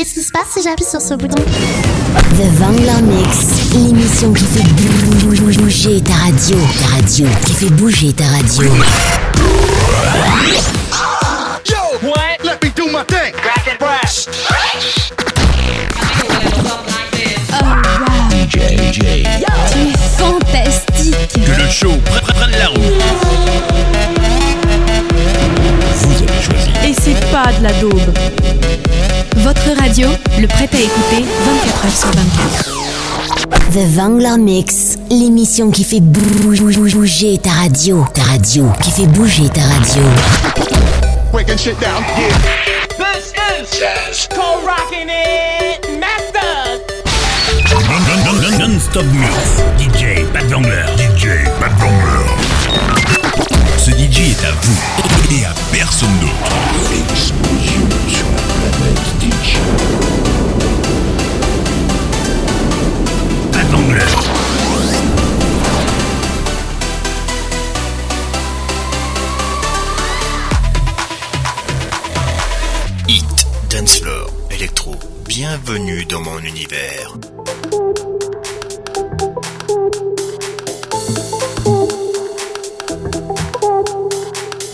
Qu'est-ce qui se passe si j'appuie sur ce bouton The Vangler Mix, l'émission qui fait bouger ta radio. Ta radio, qui fait bouger ta radio. Yo, what? Let me do my thing. Crack it, brass. DJ, DJ. Tu es fantastique. Que le show prenne la roue. Vous avez choisi. Et c'est pas de la daube. Votre radio, le prêt à écouter 24 h sur 24. The Vangler Mix, l'émission qui fait bouger ta radio. Ta radio, qui fait bouger ta radio. Breaking shit down, yeah. This is Jazz. Cold rocking it, master. Non-stop mix. DJ Pat Vangler. DJ Pat Vangler. Ce DJ est à vous et à personne d'autre. Bienvenue dans mon univers.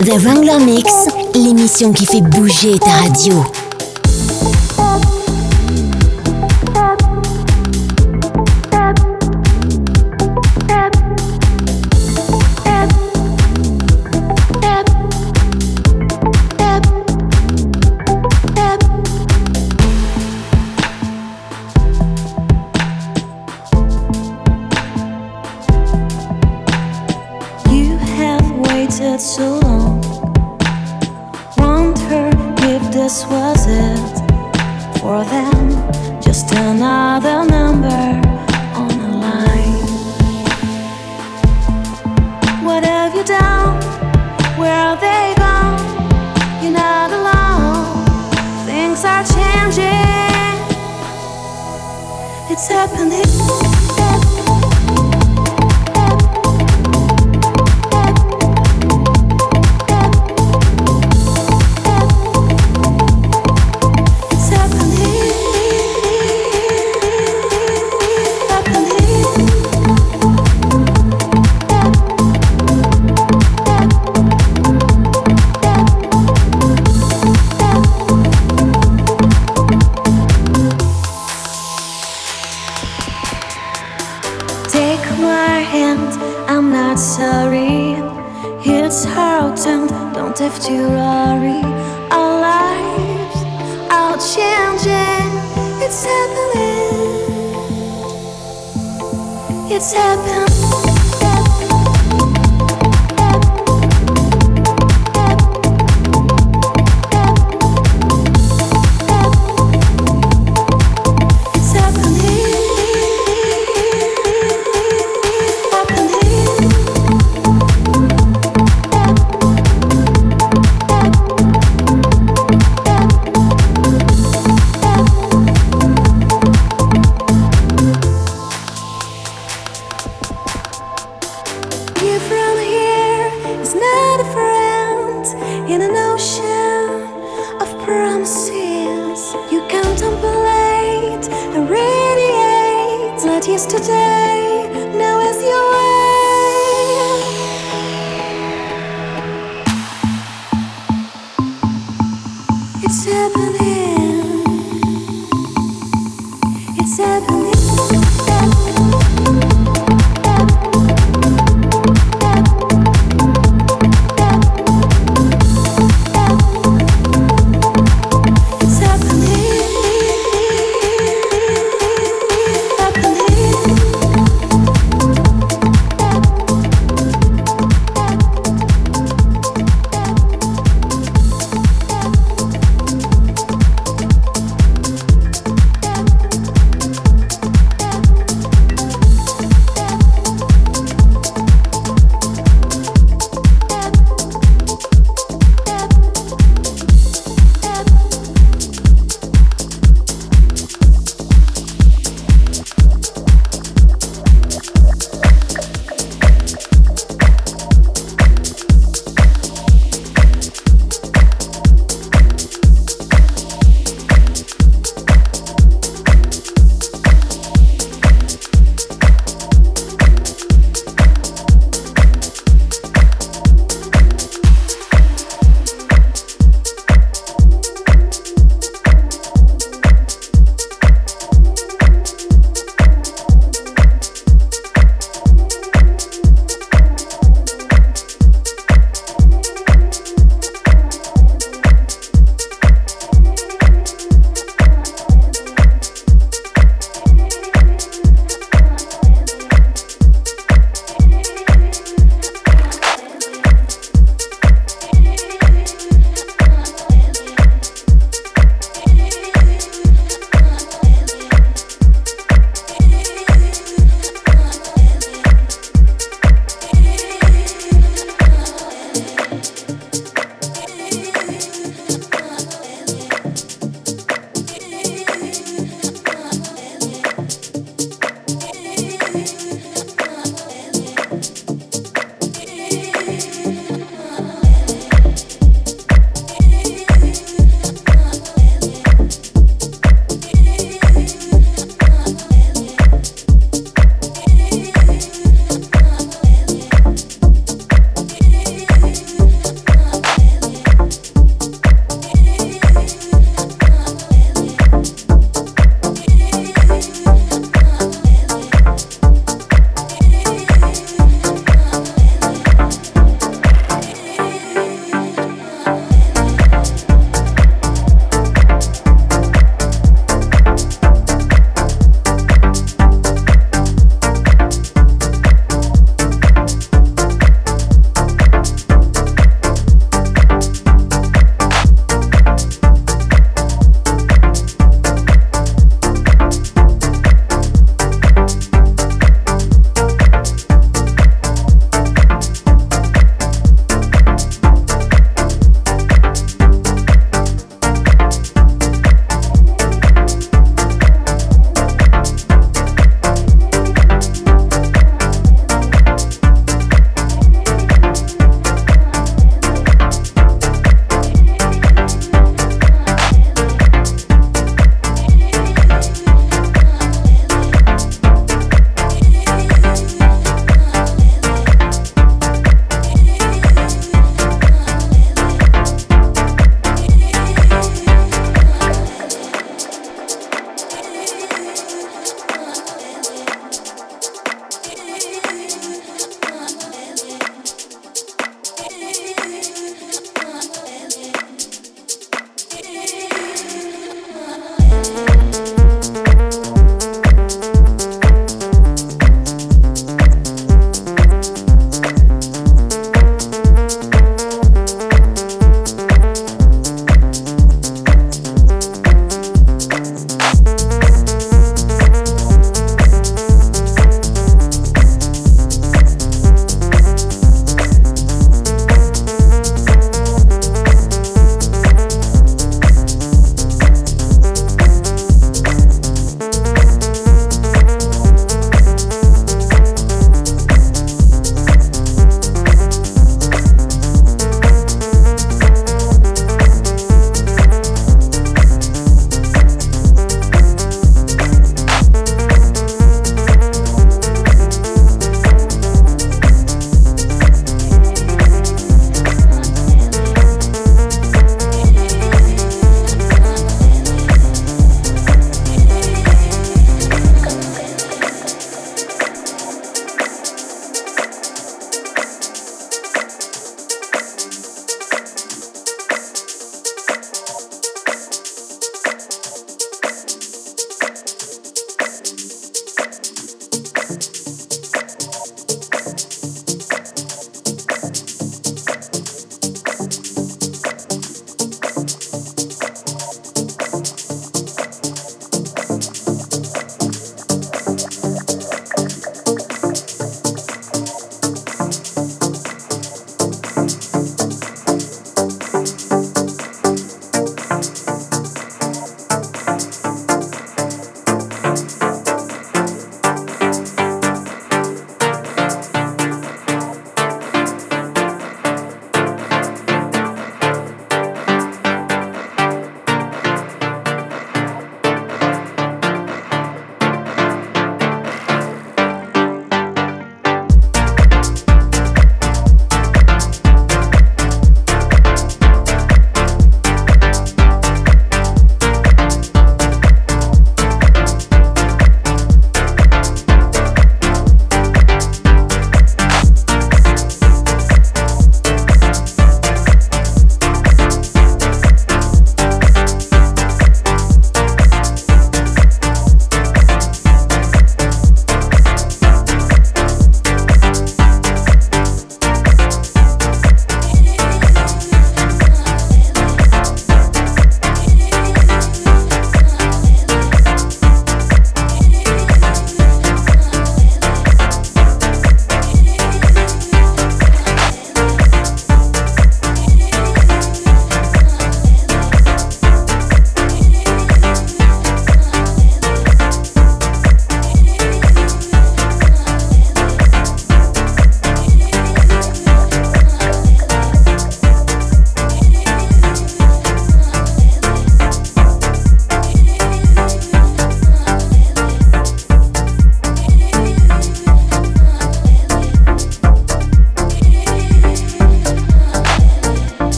The Wrangler Mix, l'émission qui fait bouger ta radio. This was it for them. Just another number on a line. What have you done? Where are they gone? You're not alone. Things are changing. It's happening.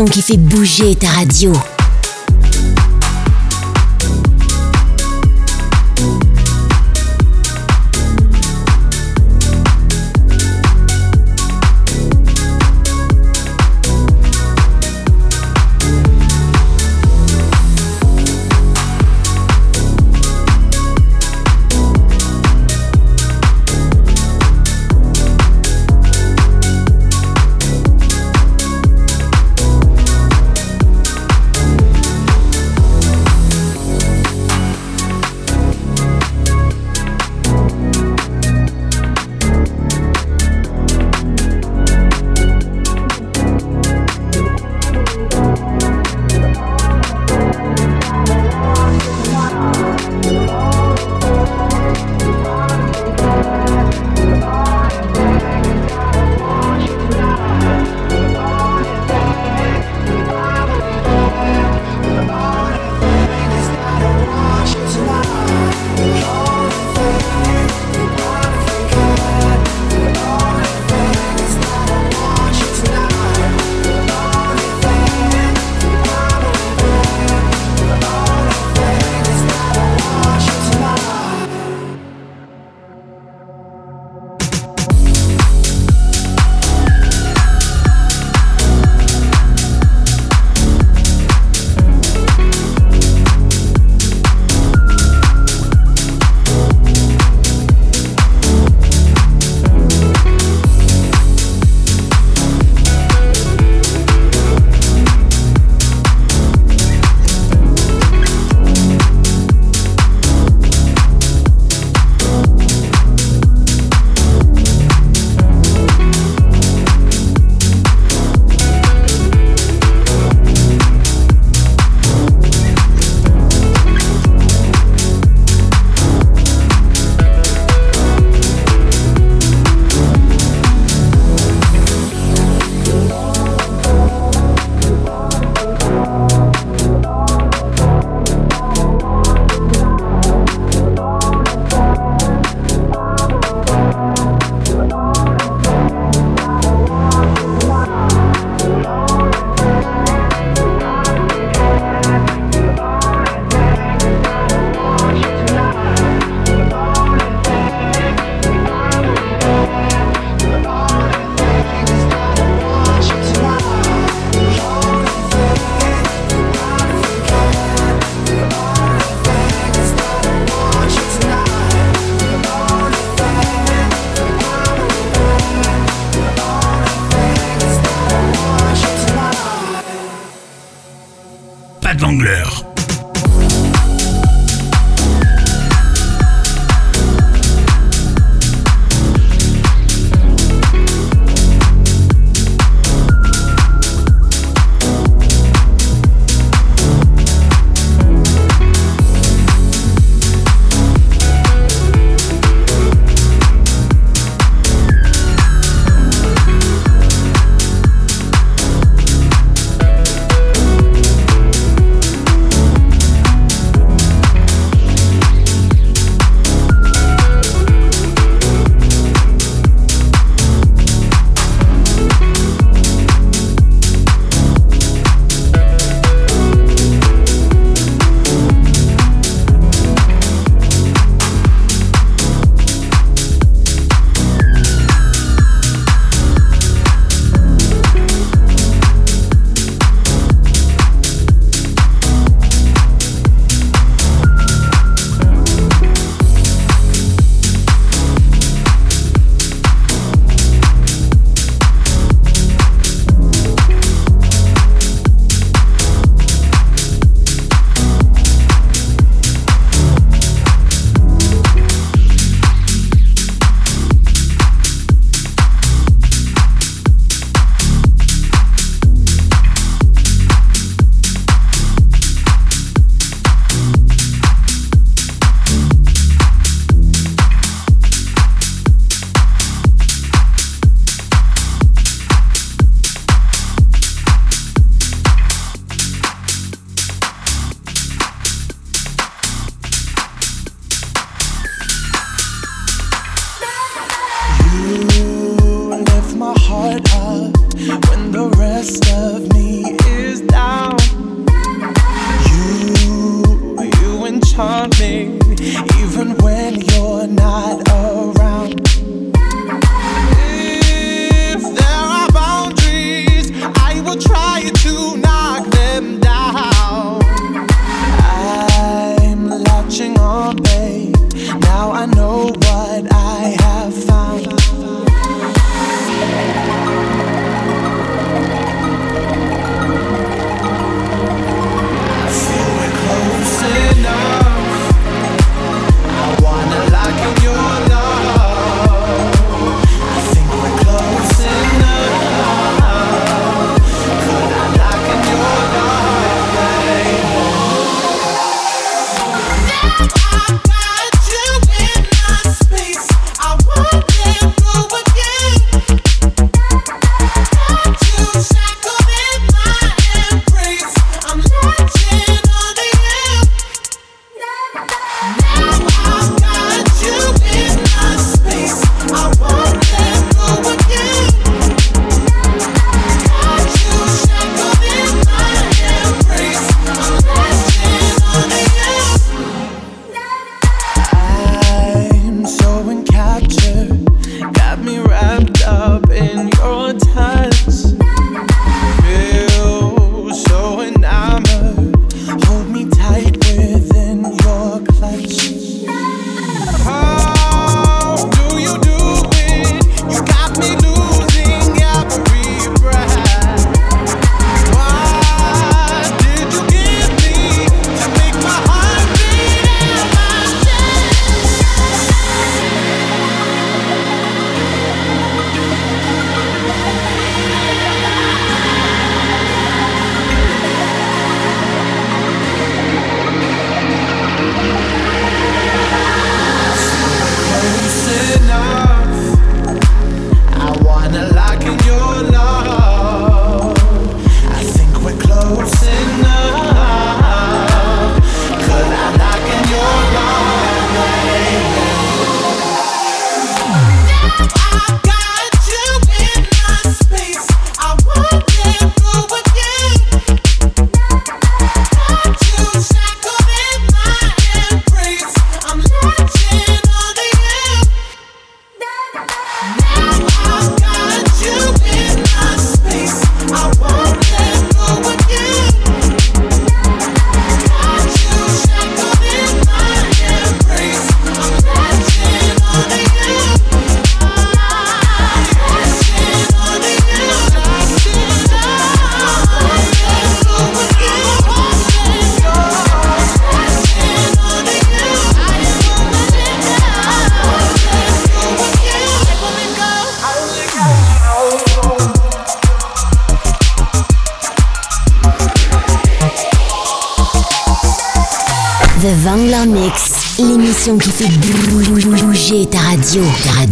Qui fait bouger ta radio.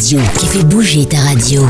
radio. Qui fait bouger ta radio.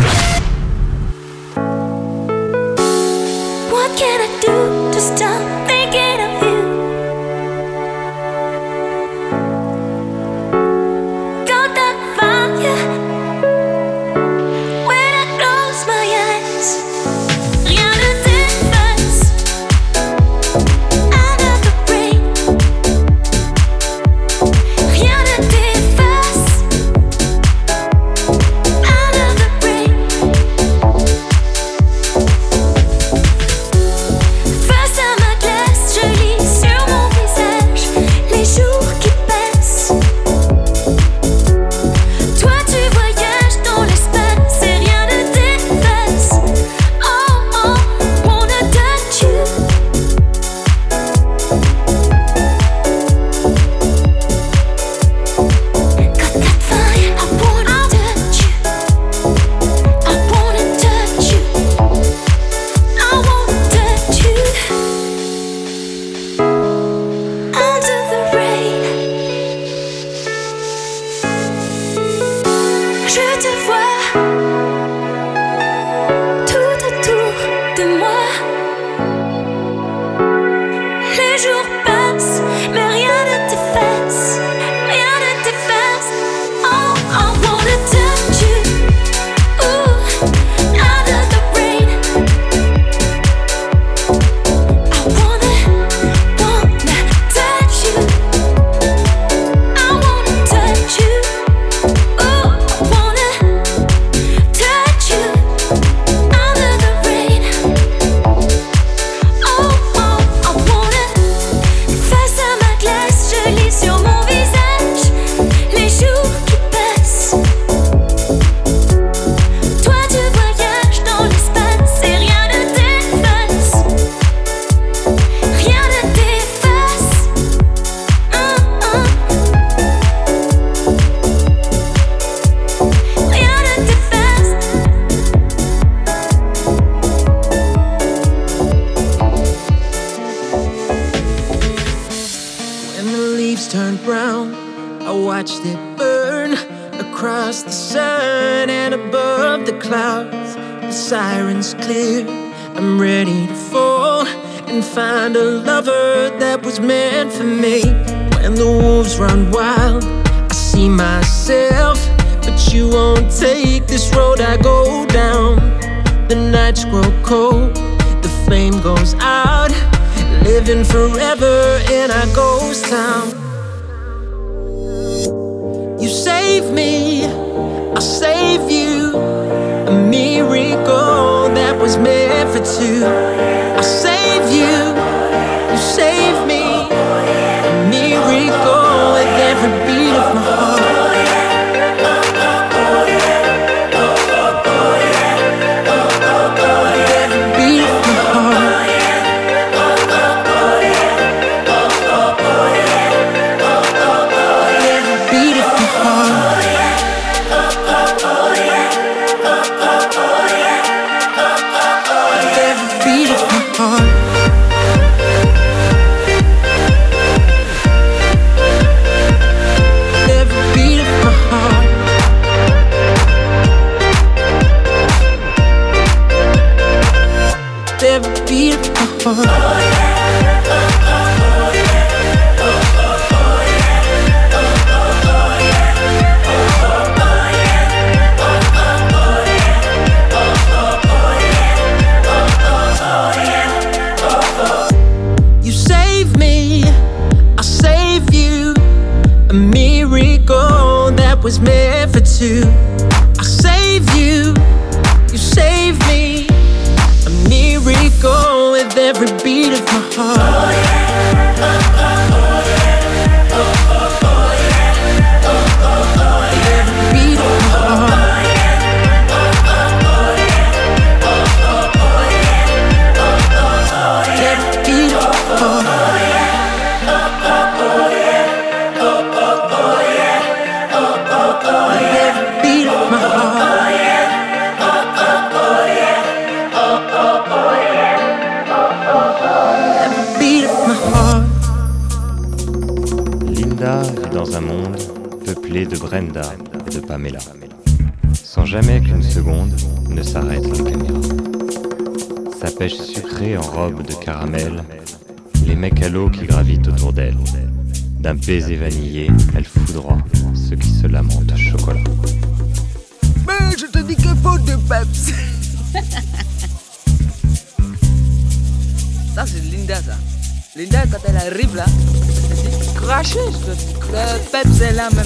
the nights grow cold, the flame goes out. Living forever in our ghost town. You save me, I save you. A miracle that was meant for two. for D'un baiser vanillé, elle foudroie ceux qui se lamentent chocolat. Mais je te dis que faut de peps Ça c'est Linda ça. Linda quand elle arrive là, cracher, je te dis. Le peps est là même.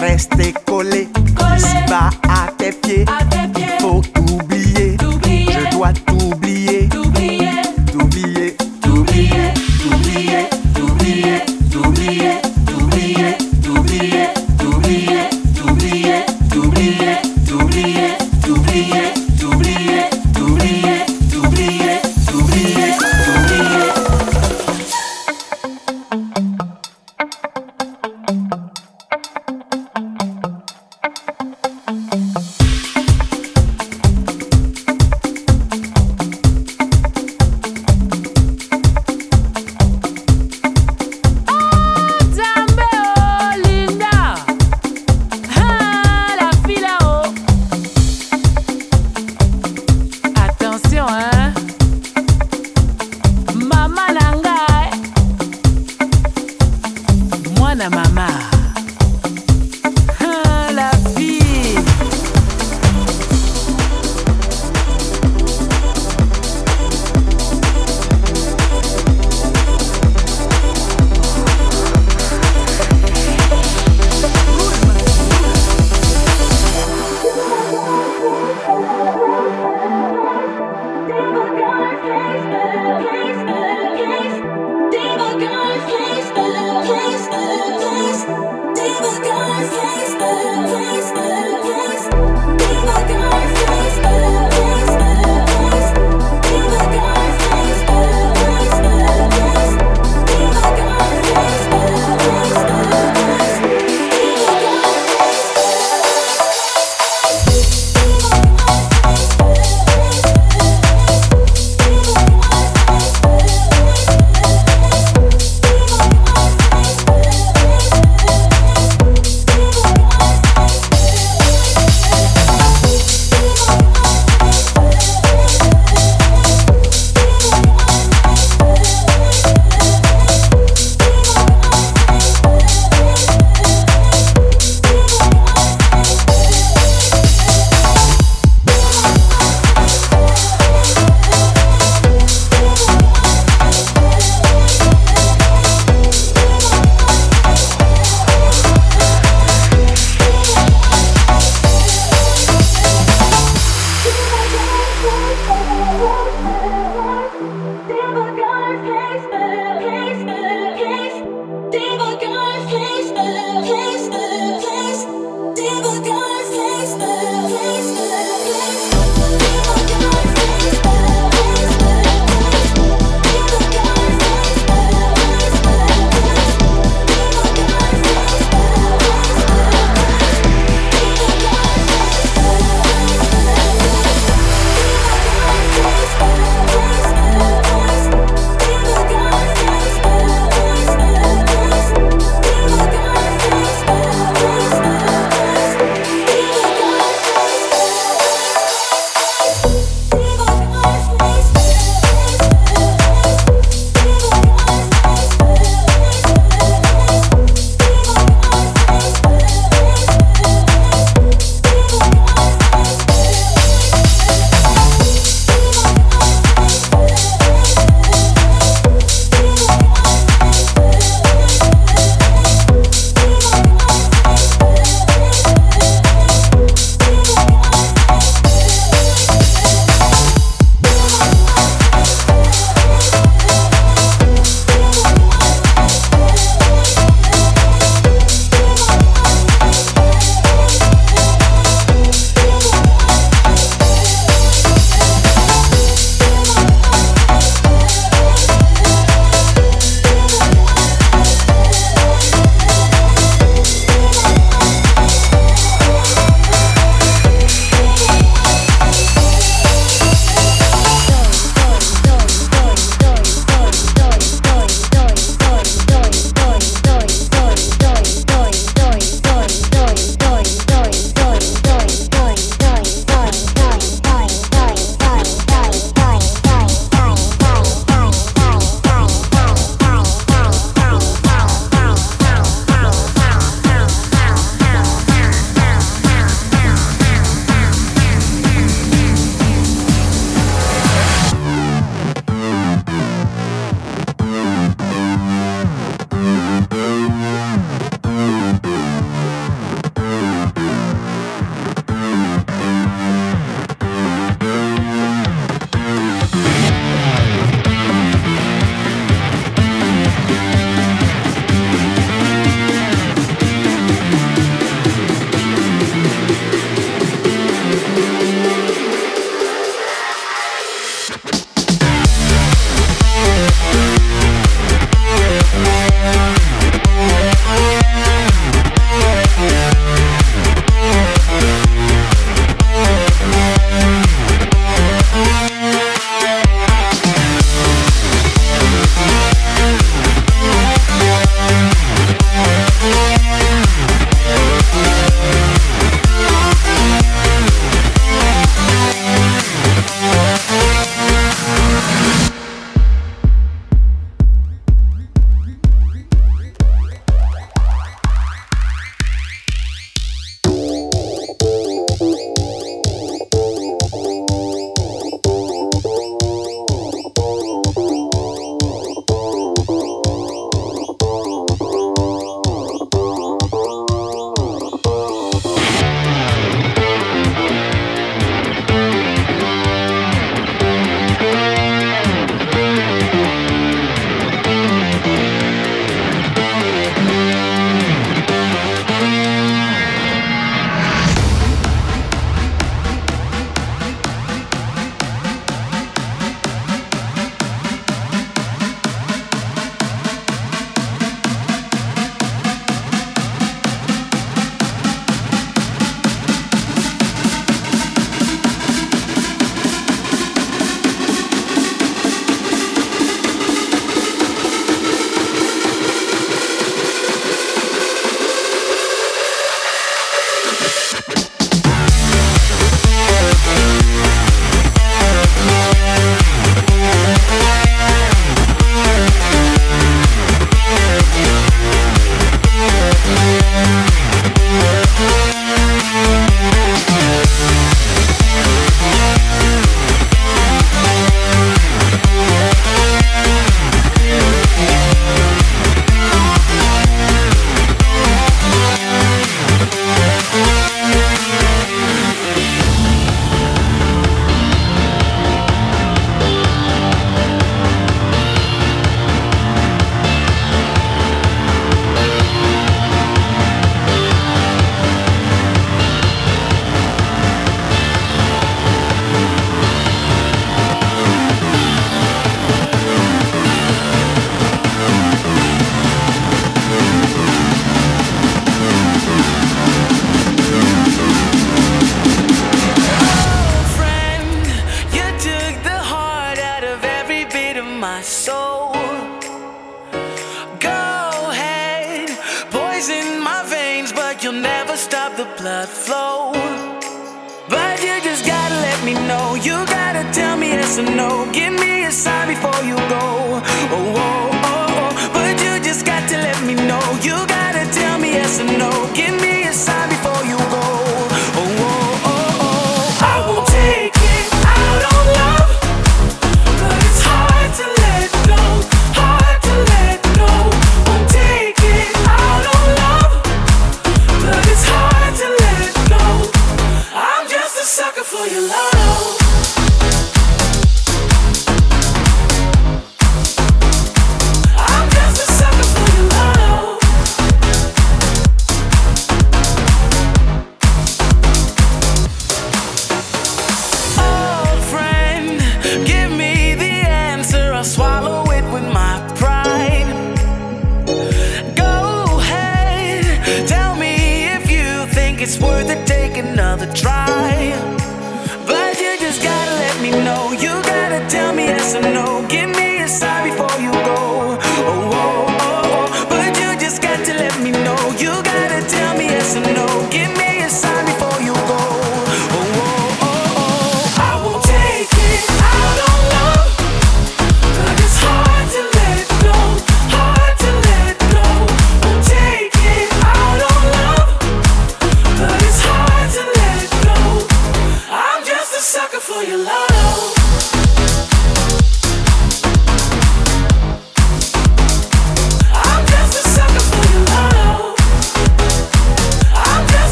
rester collé, collé. bas à tes pieds. À tes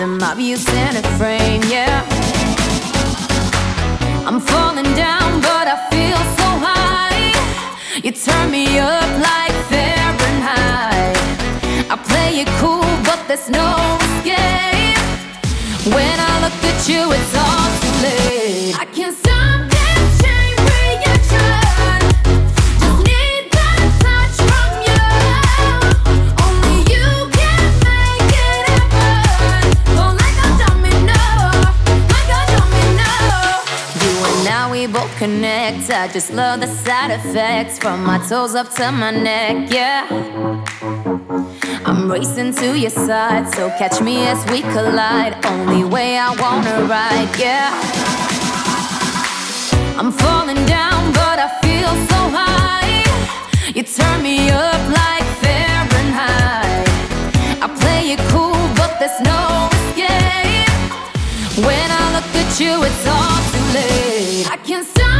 into my view center frame, yeah. I'm falling down, but I feel so high. You turn me up like Fahrenheit. I play it cool, but there's no escape. When I look at you, it's all too late. I can't I just love the side effects from my toes up to my neck, yeah. I'm racing to your side, so catch me as we collide. Only way I wanna ride, yeah. I'm falling down, but I feel so high. You turn me up like Fahrenheit. I play it cool, but there's no escape. When I look at you, it's all too late. I can't stop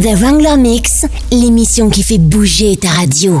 The Wrangler Mix, l'émission qui fait bouger ta radio.